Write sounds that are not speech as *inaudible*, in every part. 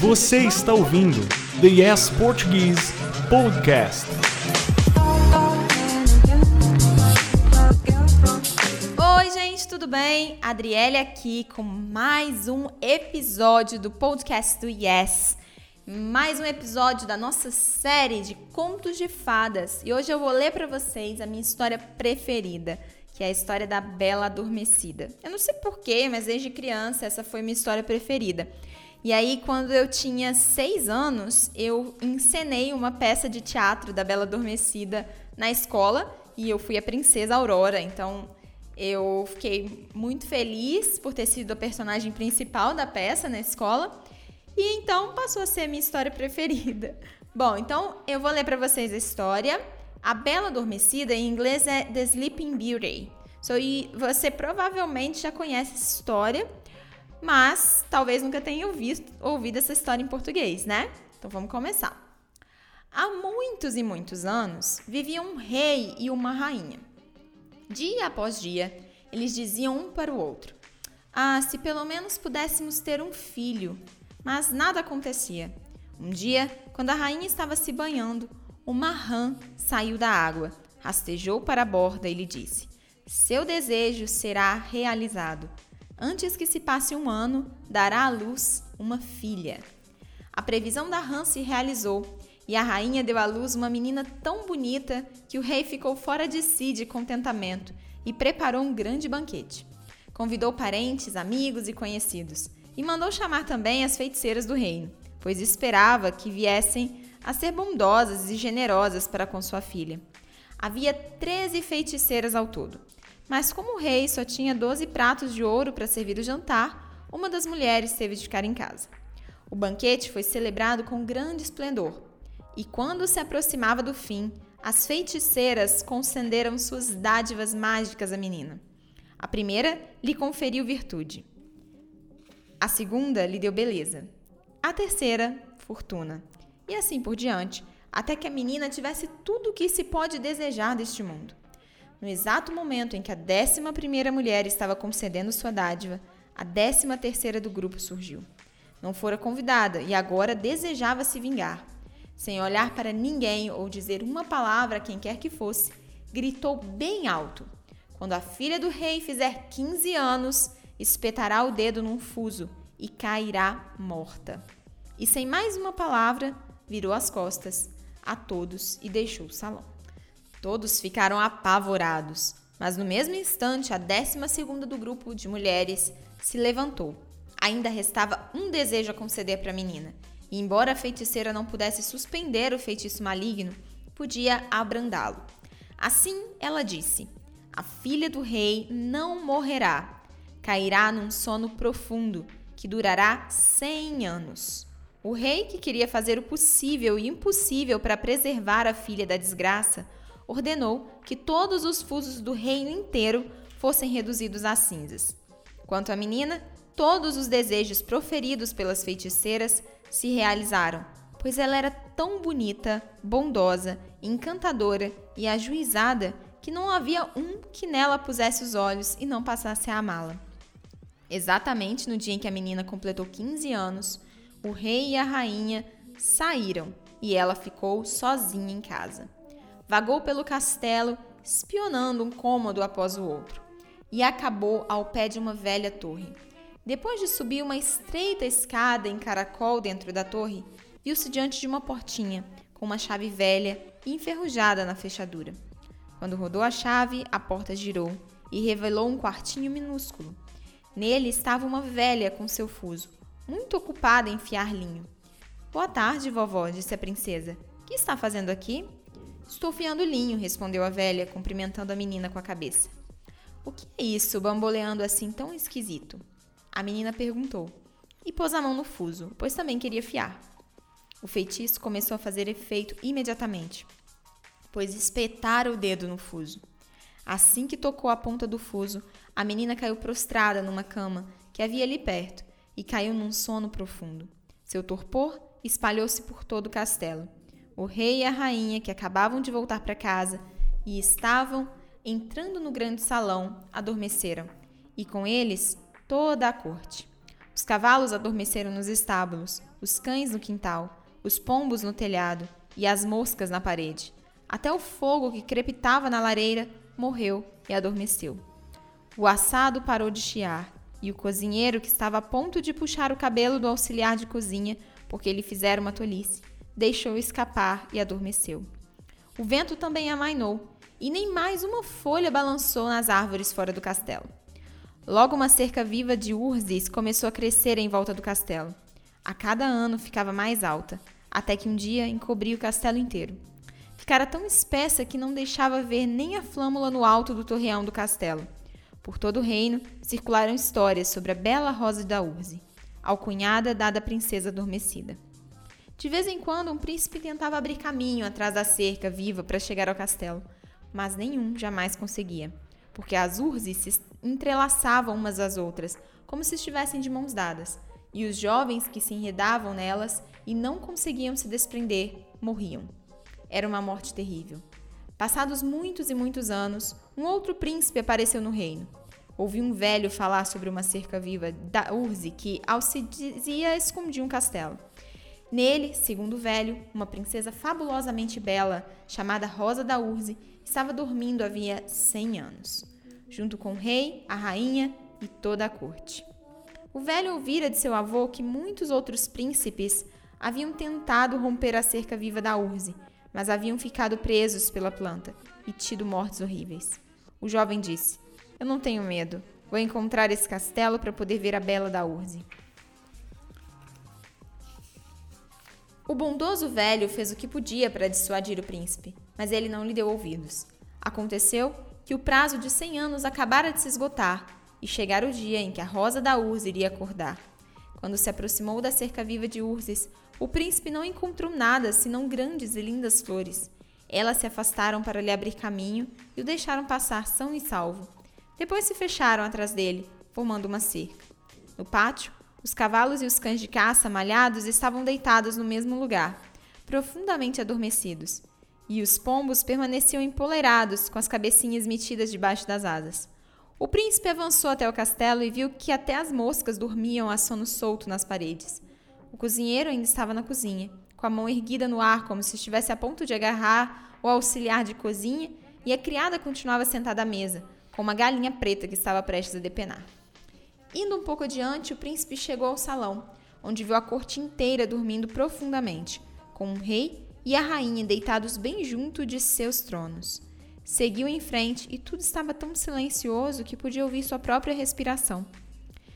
Você está ouvindo The Yes Portuguese Podcast. Oi, gente, tudo bem? Adriele aqui com mais um episódio do podcast do Yes. Mais um episódio da nossa série de contos de fadas. E hoje eu vou ler para vocês a minha história preferida, que é a história da Bela Adormecida. Eu não sei porquê, mas desde criança essa foi minha história preferida. E aí, quando eu tinha seis anos, eu encenei uma peça de teatro da Bela Adormecida na escola e eu fui a Princesa Aurora. Então, eu fiquei muito feliz por ter sido a personagem principal da peça na escola. E então passou a ser a minha história preferida. *laughs* Bom, então eu vou ler para vocês a história. A Bela Adormecida em inglês é The Sleeping Beauty. So, e você provavelmente já conhece essa história, mas talvez nunca tenha ouvido, ouvido essa história em português, né? Então vamos começar. Há muitos e muitos anos vivia um rei e uma rainha. Dia após dia, eles diziam um para o outro: Ah, se pelo menos pudéssemos ter um filho. Mas nada acontecia. Um dia, quando a rainha estava se banhando, uma rã saiu da água, rastejou para a borda e lhe disse: Seu desejo será realizado. Antes que se passe um ano, dará à luz uma filha. A previsão da rã se realizou e a rainha deu à luz uma menina tão bonita que o rei ficou fora de si de contentamento e preparou um grande banquete. Convidou parentes, amigos e conhecidos e mandou chamar também as feiticeiras do reino, pois esperava que viessem a ser bondosas e generosas para com sua filha. Havia treze feiticeiras ao todo, mas como o rei só tinha doze pratos de ouro para servir o jantar, uma das mulheres teve de ficar em casa. O banquete foi celebrado com grande esplendor, e quando se aproximava do fim, as feiticeiras concederam suas dádivas mágicas à menina. A primeira lhe conferiu virtude. A segunda lhe deu beleza. A terceira, fortuna. E assim por diante, até que a menina tivesse tudo o que se pode desejar deste mundo. No exato momento em que a décima primeira mulher estava concedendo sua dádiva, a décima terceira do grupo surgiu. Não fora convidada e agora desejava se vingar. Sem olhar para ninguém ou dizer uma palavra a quem quer que fosse, gritou bem alto: Quando a filha do rei fizer 15 anos, espetará o dedo num fuso e cairá morta. E sem mais uma palavra, virou as costas a todos e deixou o salão. Todos ficaram apavorados, mas no mesmo instante a décima segunda do grupo de mulheres se levantou. Ainda restava um desejo a conceder para a menina, e embora a feiticeira não pudesse suspender o feitiço maligno, podia abrandá-lo. Assim ela disse: A filha do rei não morrerá, cairá num sono profundo que durará 100 anos. O rei, que queria fazer o possível e impossível para preservar a filha da desgraça, ordenou que todos os fusos do reino inteiro fossem reduzidos a cinzas. Quanto à menina, todos os desejos proferidos pelas feiticeiras se realizaram, pois ela era tão bonita, bondosa, encantadora e ajuizada que não havia um que nela pusesse os olhos e não passasse a amá-la. Exatamente no dia em que a menina completou 15 anos, o rei e a rainha saíram e ela ficou sozinha em casa. Vagou pelo castelo, espionando um cômodo após o outro, e acabou ao pé de uma velha torre. Depois de subir uma estreita escada em caracol dentro da torre, viu-se diante de uma portinha com uma chave velha e enferrujada na fechadura. Quando rodou a chave, a porta girou e revelou um quartinho minúsculo. Nele estava uma velha com seu fuso, muito ocupada em fiar linho. Boa tarde, vovó, disse a princesa. Que está fazendo aqui? Estou fiando linho, respondeu a velha, cumprimentando a menina com a cabeça. O que é isso, bamboleando assim tão esquisito? A menina perguntou e pôs a mão no fuso, pois também queria fiar. O feitiço começou a fazer efeito imediatamente, pois espetara o dedo no fuso. Assim que tocou a ponta do fuso, a menina caiu prostrada numa cama que havia ali perto e caiu num sono profundo. Seu torpor espalhou-se por todo o castelo. O rei e a rainha, que acabavam de voltar para casa e estavam entrando no grande salão, adormeceram, e com eles toda a corte. Os cavalos adormeceram nos estábulos, os cães no quintal, os pombos no telhado e as moscas na parede. Até o fogo que crepitava na lareira morreu e adormeceu. O assado parou de chiar e o cozinheiro, que estava a ponto de puxar o cabelo do auxiliar de cozinha porque lhe fizeram uma tolice, deixou escapar e adormeceu. O vento também amainou e nem mais uma folha balançou nas árvores fora do castelo. Logo uma cerca viva de urzes começou a crescer em volta do castelo. A cada ano ficava mais alta, até que um dia encobria o castelo inteiro. Ficara tão espessa que não deixava ver nem a flâmula no alto do torreão do castelo. Por todo o reino circularam histórias sobre a bela rosa da Urze, alcunhada dada à princesa adormecida. De vez em quando, um príncipe tentava abrir caminho atrás da cerca viva para chegar ao castelo, mas nenhum jamais conseguia, porque as urzes se entrelaçavam umas às outras, como se estivessem de mãos dadas, e os jovens que se enredavam nelas e não conseguiam se desprender morriam. Era uma morte terrível. Passados muitos e muitos anos, um outro príncipe apareceu no reino. Ouvi um velho falar sobre uma cerca viva da Urze que, ao se dizia, escondia um castelo. Nele, segundo o velho, uma princesa fabulosamente bela, chamada Rosa da Urze, estava dormindo havia cem anos, junto com o rei, a rainha e toda a corte. O velho ouvira de seu avô que muitos outros príncipes haviam tentado romper a cerca viva da Urze, mas haviam ficado presos pela planta e tido mortes horríveis. O jovem disse: Eu não tenho medo. Vou encontrar esse castelo para poder ver a bela da Urze. O bondoso velho fez o que podia para dissuadir o príncipe, mas ele não lhe deu ouvidos. Aconteceu que o prazo de cem anos acabara de se esgotar e chegara o dia em que a rosa da Urze iria acordar. Quando se aproximou da cerca viva de Urzes, o príncipe não encontrou nada senão grandes e lindas flores. Elas se afastaram para lhe abrir caminho e o deixaram passar são e salvo. Depois se fecharam atrás dele, formando uma cerca. No pátio, os cavalos e os cães de caça malhados estavam deitados no mesmo lugar, profundamente adormecidos, e os pombos permaneciam empoleirados, com as cabecinhas metidas debaixo das asas. O príncipe avançou até o castelo e viu que até as moscas dormiam a sono solto nas paredes. O cozinheiro ainda estava na cozinha, com a mão erguida no ar, como se estivesse a ponto de agarrar o auxiliar de cozinha, e a criada continuava sentada à mesa, com uma galinha preta que estava prestes a depenar. Indo um pouco adiante, o príncipe chegou ao salão, onde viu a corte inteira dormindo profundamente, com o rei e a rainha deitados bem junto de seus tronos. Seguiu em frente e tudo estava tão silencioso que podia ouvir sua própria respiração.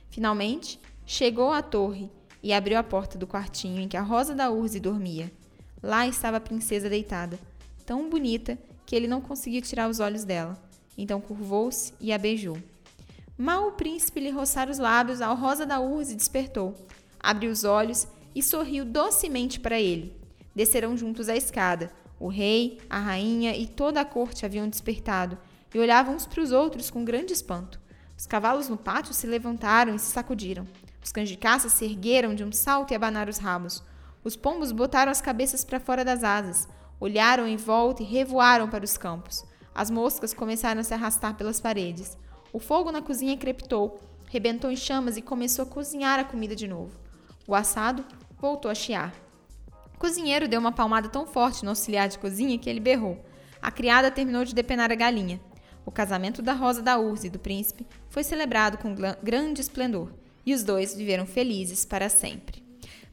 Finalmente, chegou à torre e abriu a porta do quartinho em que a Rosa da Urze dormia. Lá estava a princesa deitada, tão bonita que ele não conseguiu tirar os olhos dela. Então curvou-se e a beijou. Mal o príncipe lhe roçar os lábios, a Rosa da Urze despertou, abriu os olhos e sorriu docemente para ele. Desceram juntos a escada. O rei, a rainha e toda a corte haviam despertado e olhavam uns para os outros com grande espanto. Os cavalos no pátio se levantaram e se sacudiram. Os cães de caça se ergueram de um salto e abanaram os rabos. Os pombos botaram as cabeças para fora das asas, olharam em volta e revoaram para os campos. As moscas começaram a se arrastar pelas paredes. O fogo na cozinha crepitou, rebentou em chamas e começou a cozinhar a comida de novo. O assado voltou a chiar. O cozinheiro deu uma palmada tão forte no auxiliar de cozinha que ele berrou. A criada terminou de depenar a galinha. O casamento da Rosa da Urze e do príncipe foi celebrado com grande esplendor e os dois viveram felizes para sempre.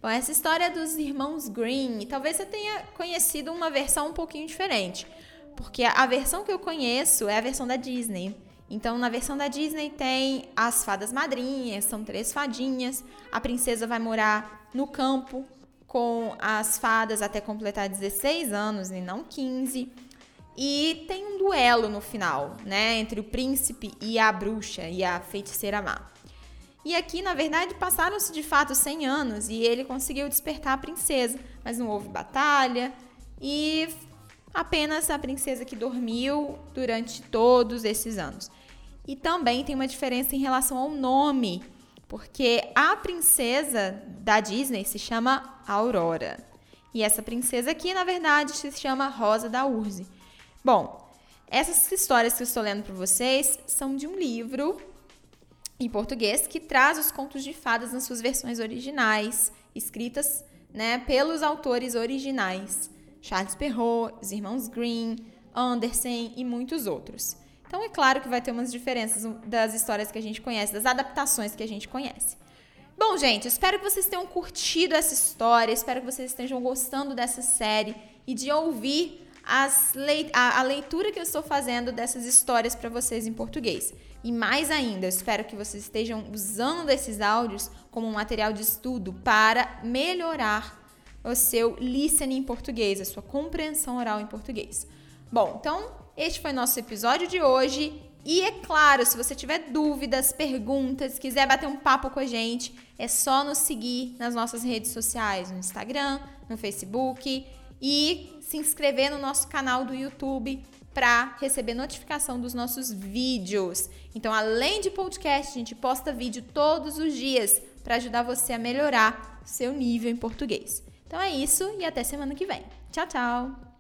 Bom, essa história dos irmãos Green, talvez você tenha conhecido uma versão um pouquinho diferente, porque a versão que eu conheço é a versão da Disney. Então, na versão da Disney tem as fadas madrinhas, são três fadinhas. A princesa vai morar no campo com as fadas até completar 16 anos e não 15. E tem um duelo no final, né, entre o príncipe e a bruxa e a feiticeira má. E aqui, na verdade, passaram-se de fato 100 anos e ele conseguiu despertar a princesa, mas não houve batalha e apenas a princesa que dormiu durante todos esses anos. E também tem uma diferença em relação ao nome, porque a princesa da Disney se chama Aurora. E essa princesa aqui, na verdade, se chama Rosa da Urze. Bom, essas histórias que eu estou lendo para vocês são de um livro em português que traz os contos de fadas nas suas versões originais, escritas né, pelos autores originais, Charles Perrault, os irmãos Green, Andersen e muitos outros. Então é claro que vai ter umas diferenças das histórias que a gente conhece, das adaptações que a gente conhece. Bom, gente, espero que vocês tenham curtido essa história, espero que vocês estejam gostando dessa série e de ouvir leit a, a, leitura que eu estou fazendo dessas histórias para vocês em português. E mais ainda, espero que vocês estejam usando esses áudios como um material de estudo para melhorar o seu listening em português, a sua compreensão oral em português. Bom, então este foi nosso episódio de hoje. E é claro, se você tiver dúvidas, perguntas, quiser bater um papo com a gente, é só nos seguir nas nossas redes sociais, no Instagram, no Facebook e se inscrever no nosso canal do YouTube para receber notificação dos nossos vídeos. Então, além de podcast, a gente posta vídeo todos os dias para ajudar você a melhorar seu nível em português. Então é isso e até semana que vem. Tchau, tchau!